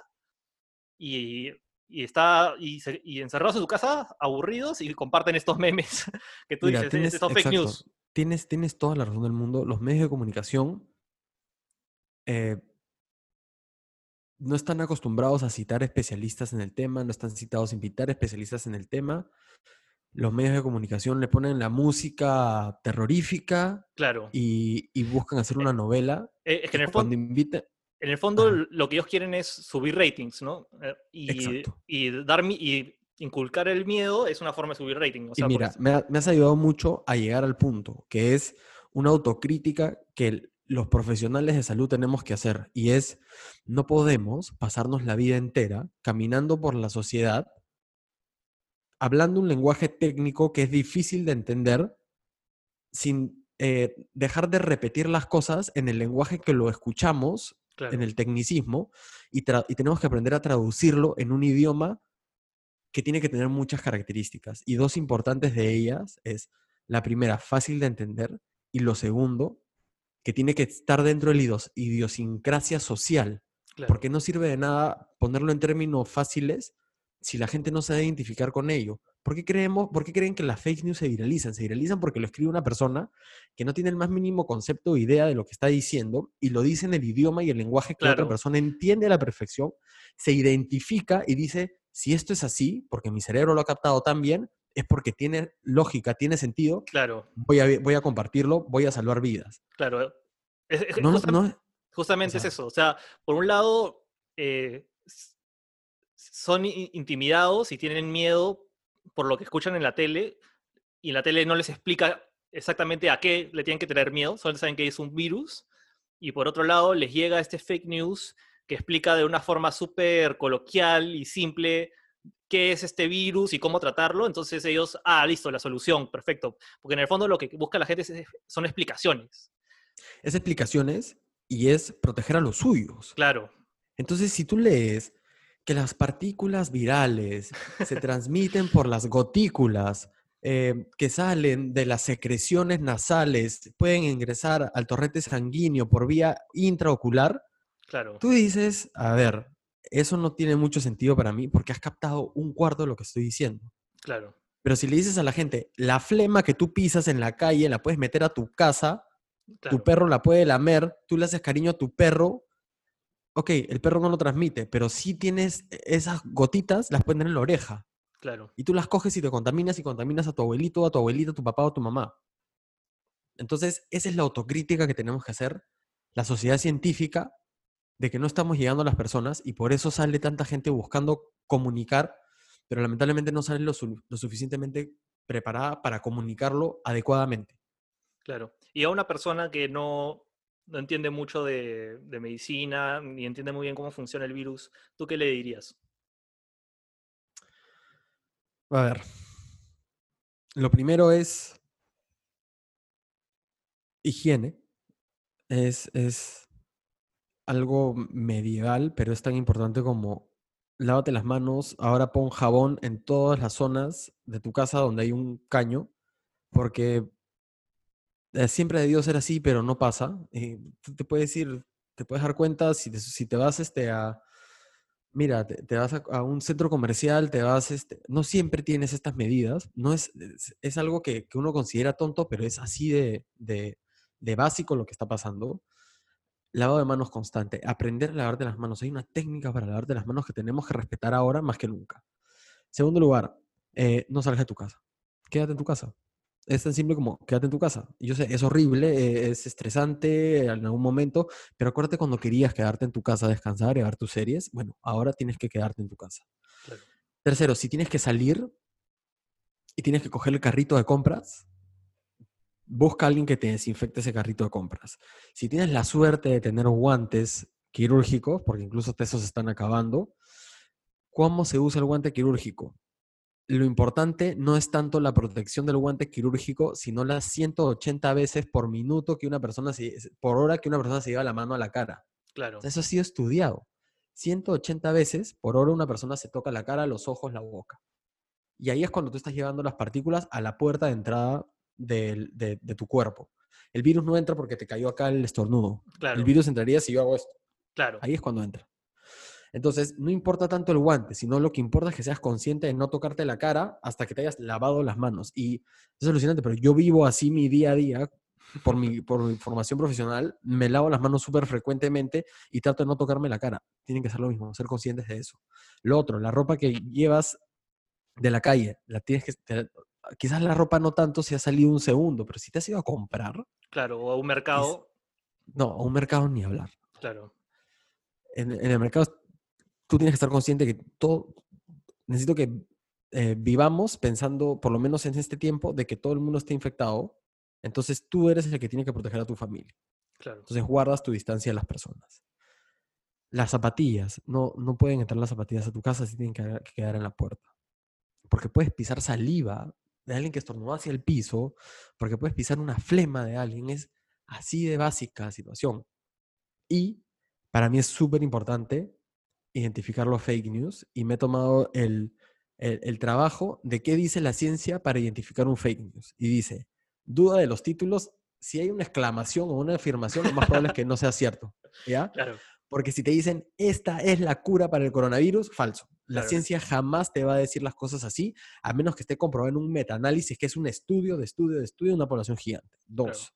y, y está y, se- y encerrados en su casa, aburridos, y comparten estos memes que tú Mira, dices, tienes, estos fake exacto, news. Tienes, tienes toda la razón del mundo. Los medios de comunicación eh, no están acostumbrados a citar especialistas en el tema, no están citados a invitar especialistas en el tema. Los medios de comunicación le ponen la música terrorífica Claro. y, y buscan hacer una novela. Eh, es que en el, fondo, invita, en el fondo lo que ellos quieren es subir ratings, ¿no? Eh, Y, y, dar, y inculcar el miedo es una forma de subir rating. O sea, y por mira, me, ha- me has ayudado mucho a llegar al punto, que es una autocrítica que los profesionales de salud tenemos que hacer. Y es, no podemos pasarnos la vida entera caminando por la sociedad hablando un lenguaje técnico que es difícil de entender sin eh, dejar de repetir las cosas en el lenguaje que lo escuchamos, claro, en el tecnicismo, y, y tenemos que aprender a traducirlo en un idioma que tiene que tener muchas características. Y dos importantes de ellas es, la primera, fácil de entender, y lo segundo, que tiene que estar dentro de la idios- idiosincrasia social. claro. Porque no sirve de nada ponerlo en términos fáciles si la gente no se va a identificar con ello. ¿Por qué, creemos, ¿Por qué creen que las fake news se viralizan? Se viralizan porque lo escribe una persona que no tiene el más mínimo concepto o idea de lo que está diciendo y lo dice en el idioma y el lenguaje que la otra persona entiende a la perfección, se identifica y dice, si esto es así, porque mi cerebro lo ha captado tan bien, es porque tiene lógica, tiene sentido, Claro, voy a, voy a compartirlo, voy a salvar vidas. claro. Es- es- No, justam- no Justamente sea- es eso. O sea, por un lado, eh, son intimidados y tienen miedo por lo que escuchan en la tele, y la tele no les explica exactamente a qué le tienen que tener miedo, solo saben que es un virus, y por otro lado, les llega este fake news que explica de una forma súper coloquial y simple qué es este virus y cómo tratarlo, entonces ellos, ah, listo, la solución, perfecto. Porque en el fondo lo que busca la gente es- son explicaciones. es explicaciones y es proteger a los suyos. Claro, Entonces, si tú lees que las partículas virales se transmiten por las gotículas eh, que salen de las secreciones nasales, pueden ingresar al torrente sanguíneo por vía intraocular, claro. tú dices, a ver, eso no tiene mucho sentido para mí porque has captado un cuarto de lo que estoy diciendo. Claro, Pero si le dices a la gente, la flema que tú pisas en la calle la puedes meter a tu casa, claro, tu perro la puede lamer, tú le haces cariño a tu perro. Ok, el perro no lo transmite, pero si tienes e, esas gotitas, las puedes tener en la oreja. claro, Y tú las coges y te contaminas y contaminas a tu abuelito, a tu abuelita, a tu papá o a tu mamá. Entonces, esa es la autocrítica que tenemos que hacer, la sociedad científica, de que no estamos llegando a las personas y por eso sale tanta gente buscando comunicar, pero lamentablemente no sale lo, su- lo suficientemente preparada para comunicarlo adecuadamente. claro. Y a una persona que no, no entiende mucho de, de medicina, ni entiende muy bien cómo funciona el virus, ¿tú qué le dirías? A ver. Lo primero es higiene. Es, es algo medieval, pero es tan importante como lávate las manos. Ahora pon jabón en todas las zonas de tu casa donde hay un caño, porque eh, siempre ha debido ser así, pero no pasa. Eh, te puedes ir, te puedes dar cuenta si te, si te vas este, a, Mira, te, vas a, un centro comercial, te vas, este, no siempre tienes estas medidas, no es, es, algo que, uno considera tonto, pero es así de, de básico lo que está pasando. Lavado de manos constante, aprender a lavarte las manos. Hay una técnica para lavarte las manos que tenemos que respetar ahora más que nunca. Segundo lugar, eh, no salgas de tu casa. Quédate en tu casa. Es tan simple como quédate en tu casa. Yo sé, es horrible, eh, es estresante en algún momento, pero acuérdate cuando querías quedarte en tu casa a descansar y a ver tus series. Bueno, ahora tienes que quedarte en tu casa. Claro. Tercero, si tienes que salir y tienes que coger el carrito de compras, busca a alguien que te desinfecte ese carrito de compras. Si tienes la suerte de tener guantes quirúrgicos, porque incluso esos se están acabando, ¿cómo se usa el guante quirúrgico? Lo importante no es tanto la protección del guante quirúrgico, sino las 180 veces por minuto que una persona se, por hora que una persona se lleva la mano a la cara. Claro, Eso ha sido estudiado. 180 veces por hora una persona se toca la cara, los ojos, la boca. Y ahí es cuando tú estás llevando las partículas a la puerta de entrada de, de tu cuerpo. El virus no entra porque te cayó acá el estornudo. Claro, El virus entraría si yo hago esto. claro. Ahí es cuando entra. Entonces, no importa tanto el guante, sino lo que importa es que seas consciente de no tocarte la cara hasta que te hayas lavado las manos. Y es alucinante, pero yo vivo así mi día a día por mi, por mi formación profesional. Me lavo las manos súper frecuentemente y trato de no tocarme la cara. Tienen que ser lo mismo, ser conscientes de eso. Lo otro, la ropa que llevas de la calle, la tienes que... te- quizás la ropa no tanto si ha salido un segundo, pero si te has ido a comprar, Claro, o a un mercado, no, a un mercado ni hablar. claro. en, en el mercado tú tienes que estar consciente que todo, necesito que eh, vivamos pensando, por lo menos en este tiempo, de que todo el mundo esté infectado. Entonces tú eres el que tiene que proteger a tu familia. Claro, Entonces guardas tu distancia de las personas. Las zapatillas, no, no pueden entrar las zapatillas a tu casa, sí tienen que, que quedar en la puerta. Porque puedes pisar saliva de alguien que estornudó hacia el piso, porque puedes pisar una flema de alguien. Es así de básica la situación. Y para mí es súper importante identificar los fake news y me he tomado el, el, el trabajo de qué dice la ciencia para identificar un fake news. Y dice, duda de los títulos, si hay una exclamación o una afirmación, lo más probable es que no sea cierto. ¿Ya? claro, Porque si te dicen, esta es la cura para el coronavirus, falso. La Claro. ciencia jamás te va a decir las cosas así, a menos que esté comprobado en un metaanálisis, que es un estudio de estudio de estudio de una población gigante. Dos,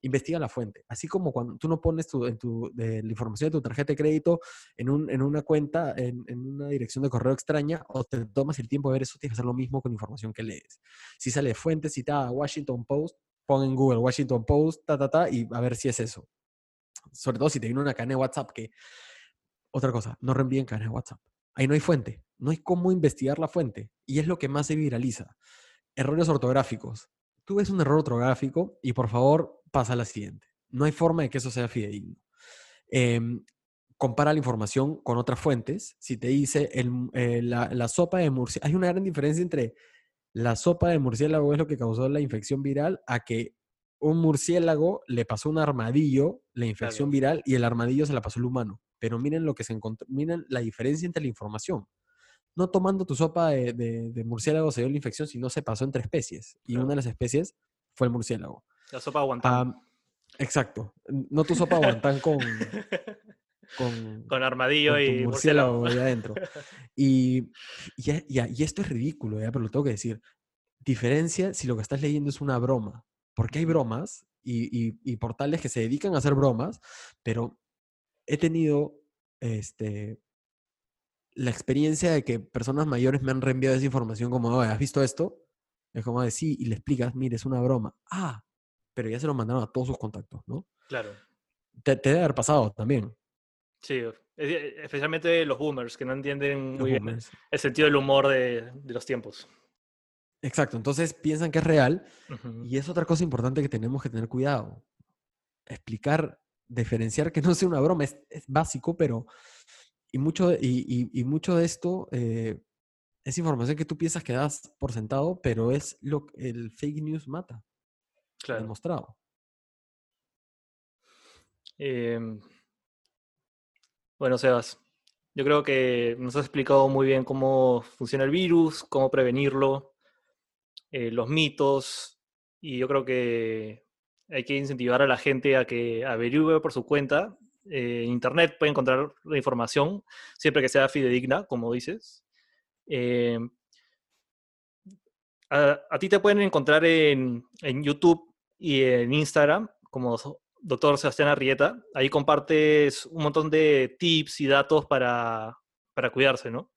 investiga la fuente. Así como cuando tú no pones tu, en tu, de la información de tu tarjeta de crédito en, un, en una cuenta, en, en una dirección de correo extraña, o te tomas el tiempo de ver eso, tienes que hacer lo mismo con información que lees. Si sale de fuente citada Washington Post, pon en Google Washington Post, ta, ta, ta, y a ver si es eso. Sobre todo si te viene una cadena de WhatsApp que... Otra cosa, no reenvíen cadena de WhatsApp. Ahí no hay fuente. No hay cómo investigar la fuente. Y es lo que más se viraliza. Errores ortográficos. Tú ves un error ortográfico y por favor pasa a la siguiente. No hay forma de que eso sea fidedigno. Em, compara la información con otras fuentes. Si te dice el, eh, la sopa de murciélago, hay una gran diferencia entre la sopa de murciélago es lo que causó la infección viral a que un murciélago le pasó un armadillo la infección Claro. viral y el armadillo se la pasó el humano. Pero miren lo que se encontró, miren la diferencia entre la información. No tomando tu sopa de, de- de murciélago se dio la infección, sino se pasó entre especies. Y Claro. una de las especies fue el murciélago. La sopa aguantando. Am, exacto. No tu sopa guantán con, con, con armadillo con y murciélago murciélago. ahí adentro. Y, y, esto es ridículo, ¿ya? pero lo tengo que decir. Diferencia si lo que estás leyendo es una broma. Porque hay bromas y, y- y portales que se dedican a hacer bromas, pero he tenido este, la experiencia de que personas mayores me han reenviado esa información como, "Oye, ¿has visto esto? Es como de sí, y le explicas, mire, es una broma. Ah, pero ya se lo mandaron a todos sus contactos, ¿no? Claro. Te, te debe haber pasado también. Sí, es- especialmente los boomers que no entienden los muy bien el sentido del humor de, de los tiempos. Exacto, entonces piensan que es real y es otra cosa importante que tenemos que tener cuidado. Explicar, diferenciar que no sea una broma, es, es básico, pero y mucho, de- y, y- y mucho de esto eh, es información que tú piensas que das por sentado, pero es lo que el fake news mata, Claro. demostrado. Em, bueno, Sebas, yo creo que nos has explicado muy bien cómo funciona el virus, cómo prevenirlo, eh, los mitos, y yo creo que hay que incentivar a la gente a que averigüe por su cuenta. Eh, en Internet puede encontrar la información, siempre que sea fidedigna, como dices. Em, a, ti te pueden encontrar en, en YouTube y en Instagram como doctor Sebastián Arrieta. Ahí compartes un montón de tips y datos para, para cuidarse, ¿no?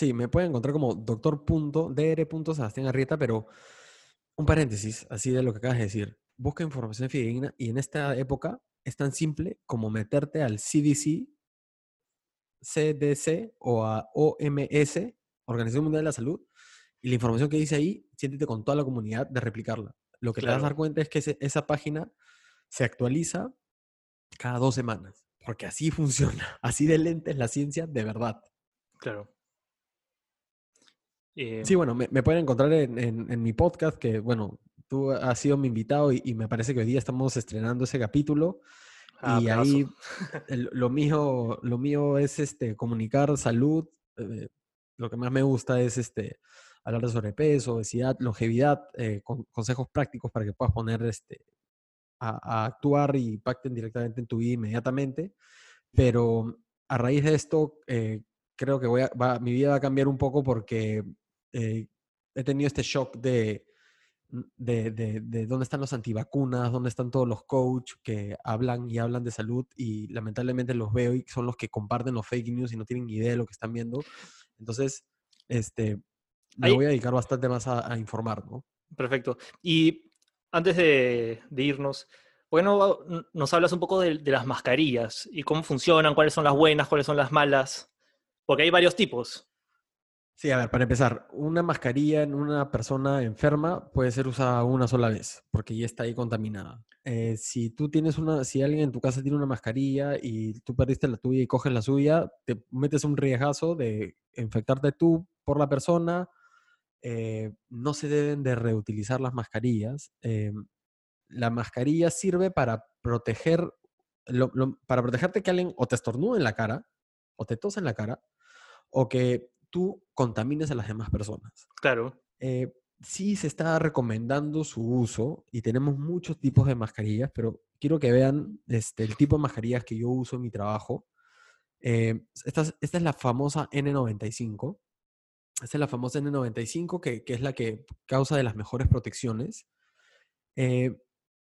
Sí, me pueden encontrar como doctor.dr. Sebastián Arrieta, pero un paréntesis, así de lo que acabas de decir. Busca información fidedigna y en esta época es tan simple como meterte al CDC, CDC o a OMS, Organización Mundial de la Salud, y la información que dice ahí, siéntete con toda la comunidad de replicarla. Lo que te vas a dar cuenta es que ese- esa página se actualiza cada dos semanas, porque así funciona, así de lenta es la ciencia de verdad. Claro. Eh, Sí, bueno, me, me pueden encontrar en, en- en mi podcast, que bueno, tú has sido mi invitado y, y me parece que hoy día estamos estrenando ese capítulo. Ah, y bravazo. ahí el- lo mío, lo mío es este, comunicar salud. eh, lo que más me gusta es este, hablar de sobrepeso, obesidad, longevidad, eh, con consejos prácticos para que puedas poner este, a, a actuar y impacten directamente en tu vida inmediatamente. Pero a raíz de esto, eh, creo que voy a, va- mi vida va a cambiar un poco porque eh, he tenido este shock de, de, de- de dónde están los antivacunas, dónde están todos los coach que hablan y hablan de salud y lamentablemente los veo y son los que comparten los fake news y no tienen ni idea de lo que están viendo. Entonces, este, me Ahí- voy a dedicar bastante más a, a informar, ¿no? Perfecto. Y antes de, de irnos, ¿por qué no n- nos hablas un poco de, de las mascarillas y cómo funcionan, cuáles son las buenas, cuáles son las malas? Porque hay varios tipos. Sí, a ver, para empezar, una mascarilla en una persona enferma puede ser usada una sola vez, porque ya está ahí contaminada. Eh, si tú tienes una, si alguien en tu casa tiene una mascarilla y tú perdiste la tuya y coges la suya, te metes un riesgazo de infectarte tú por la persona. eh, no se deben de reutilizar las mascarillas. eh, la mascarilla sirve para proteger, para protegerte que alguien o te estornude en la cara, o te tose en la cara, o que tú contamines a las demás personas. Claro. Eh, sí se está recomendando su uso y tenemos muchos tipos de mascarillas, pero quiero que vean este, el tipo de mascarillas que yo uso en mi trabajo. Eh, esta, es- esta es la famosa N95. Esta es la famosa N95 que, que es la que causa de las mejores protecciones. Eh,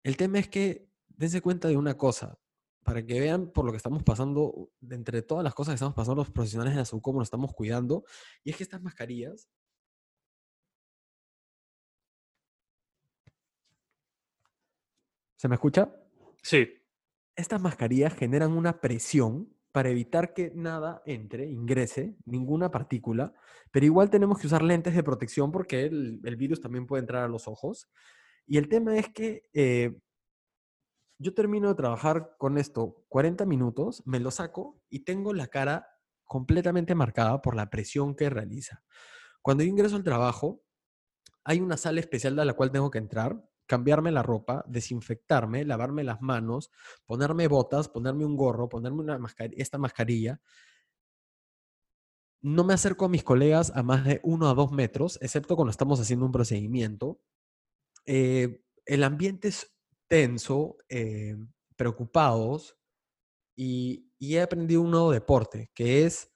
el tema es que dense cuenta de una cosa, para que vean por lo que estamos pasando, de entre todas las cosas que estamos pasando los profesionales de la salud, cómo nos estamos cuidando, y es que estas mascarillas ¿Se me escucha? Sí. Estas mascarillas generan una presión para evitar que nada entre, ingrese, ninguna partícula, pero igual tenemos que usar lentes de protección porque el, el virus también puede entrar a los ojos. Y el tema es que eh, yo termino de trabajar con esto 40 minutos, me lo saco y tengo la cara completamente marcada por la presión que realiza. Cuando yo ingreso al trabajo, hay una sala especial a la cual tengo que entrar, cambiarme la ropa, desinfectarme, lavarme las manos, ponerme botas, ponerme un gorro, ponerme una esta mascarilla. No me acerco a mis colegas a más de uno a dos metros, excepto cuando estamos haciendo un procedimiento. Eh, el ambiente es tenso, eh, preocupados, y, y he aprendido un nuevo deporte, que es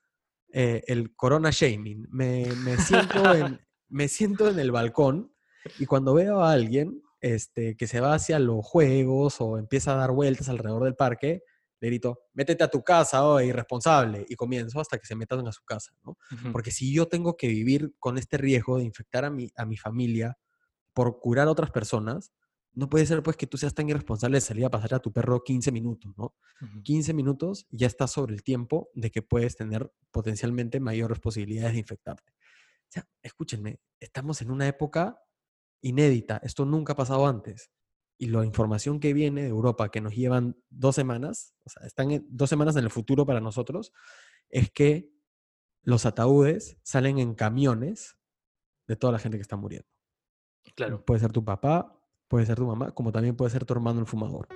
eh, el corona shaming. Me, me siento en, me siento en el balcón y cuando veo a alguien este, que se va hacia los juegos o empieza a dar vueltas alrededor del parque, le grito, métete a tu casa, oh, irresponsable, y comienzo hasta que se metan a su casa, ¿no? Ujú. Porque si yo tengo que vivir con este riesgo de infectar a mi, a mi familia por curar a otras personas, no puede ser pues que tú seas tan irresponsable de salir a pasar a tu perro 15 minutos, ¿no? Ujú. 15 minutos ya está sobre el tiempo de que puedes tener potencialmente mayores posibilidades de infectarte. O sea, escúchenme, estamos en una época inédita, esto nunca ha pasado antes. Y la información que viene de Europa, que nos llevan dos semanas, o sea, están en- dos semanas en el futuro para nosotros, es que los ataúdes salen en camiones de toda la gente que está muriendo. Claro, Puede ser tu papá, puede ser tu mamá, como también puede ser tu hermano el fumador.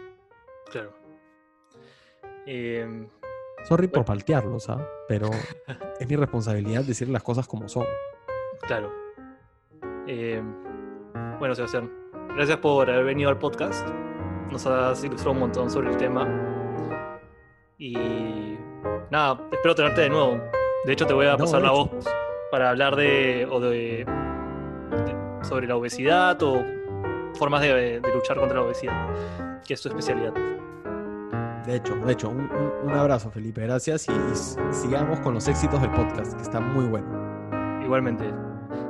claro. Em, Sorry por Bueno. paltearlos, ¿ah? Pero es mi responsabilidad decir las cosas como son. claro. Em, bueno, Sebastián, gracias por haber venido al podcast. Nos has ilustrado un montón sobre el tema. Y nada, espero tenerte de nuevo. De hecho, te voy a pasar la voz para hablar de, o de, de- sobre la obesidad o formas de, de luchar contra la obesidad, que es tu especialidad. De hecho, de hecho, un, un- un abrazo, Felipe. Gracias y, sigamos con los éxitos del podcast, que está muy bueno. Igualmente.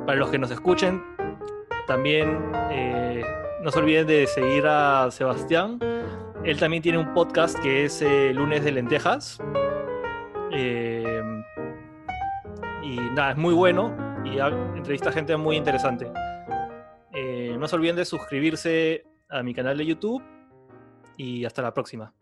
Para los que nos escuchen, también eh, no se olviden de seguir a Sebastián. Él también tiene un podcast que es eh, Lunes de Lentejas. Eh, y nada, es muy bueno y entrevista a gente muy interesante. No se olviden de suscribirse a mi canal de YouTube y hasta la próxima.